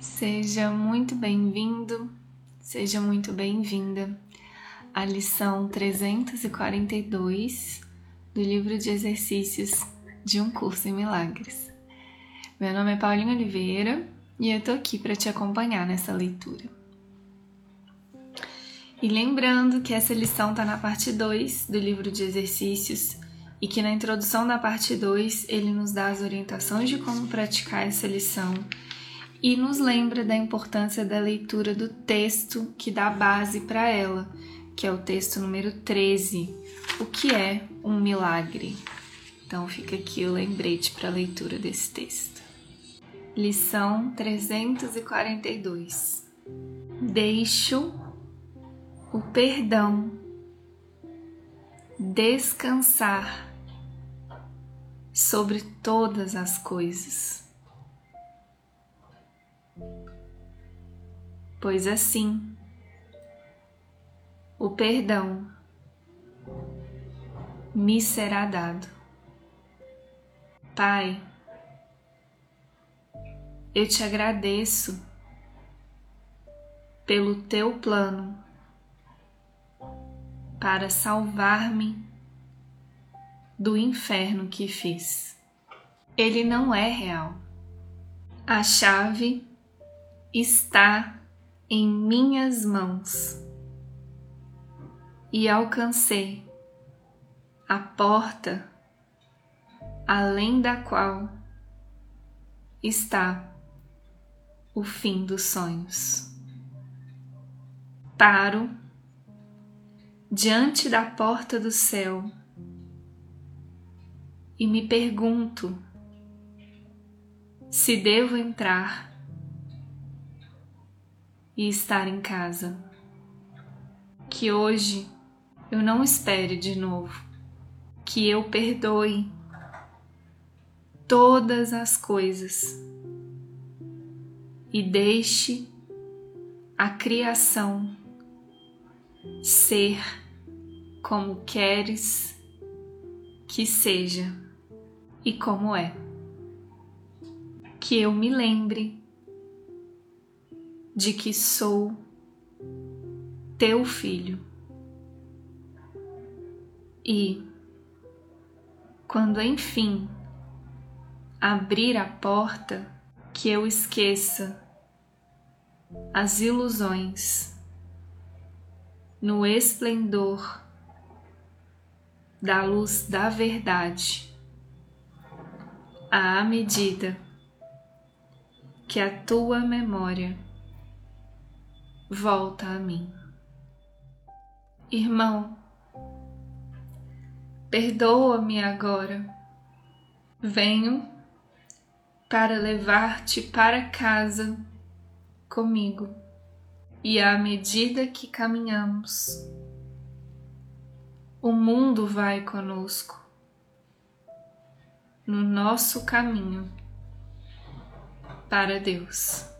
Seja muito bem-vindo, seja muito bem-vinda à lição 342 do livro de exercícios de um curso em milagres. Meu nome é Paulinho Oliveira e eu tô aqui para te acompanhar nessa leitura. E lembrando que essa lição está na parte 2 do livro de exercícios e que na introdução da parte 2 ele nos dá as orientações de como praticar essa lição e nos lembra da importância da leitura do texto que dá base para ela, que é o texto número 13, o que é um milagre. Então fica aqui o lembrete para a leitura desse texto. Lição 342. Deixo o perdão descansar sobre todas as coisas. Pois assim, o perdão me será dado. Pai, eu te agradeço pelo teu plano para salvar-me do inferno que fiz. Ele não é real. A chave está em minhas mãos e alcancei a porta além da qual está o fim dos sonhos. Paro diante da porta do céu e me pergunto se devo entrar e estar em casa. Que hoje eu não espere de novo, que eu perdoe todas as coisas e deixe a criação ser como queres que seja e como é. Que eu me lembre de que sou teu filho. E, quando enfim abrir a porta, que eu esqueça as ilusões no esplendor da luz da verdade à medida que a tua memória volta a mim. Irmão, perdoa-me agora. Venho para levar-te para casa comigo, e à medida que caminhamos, o mundo vai conosco no nosso caminho para Deus.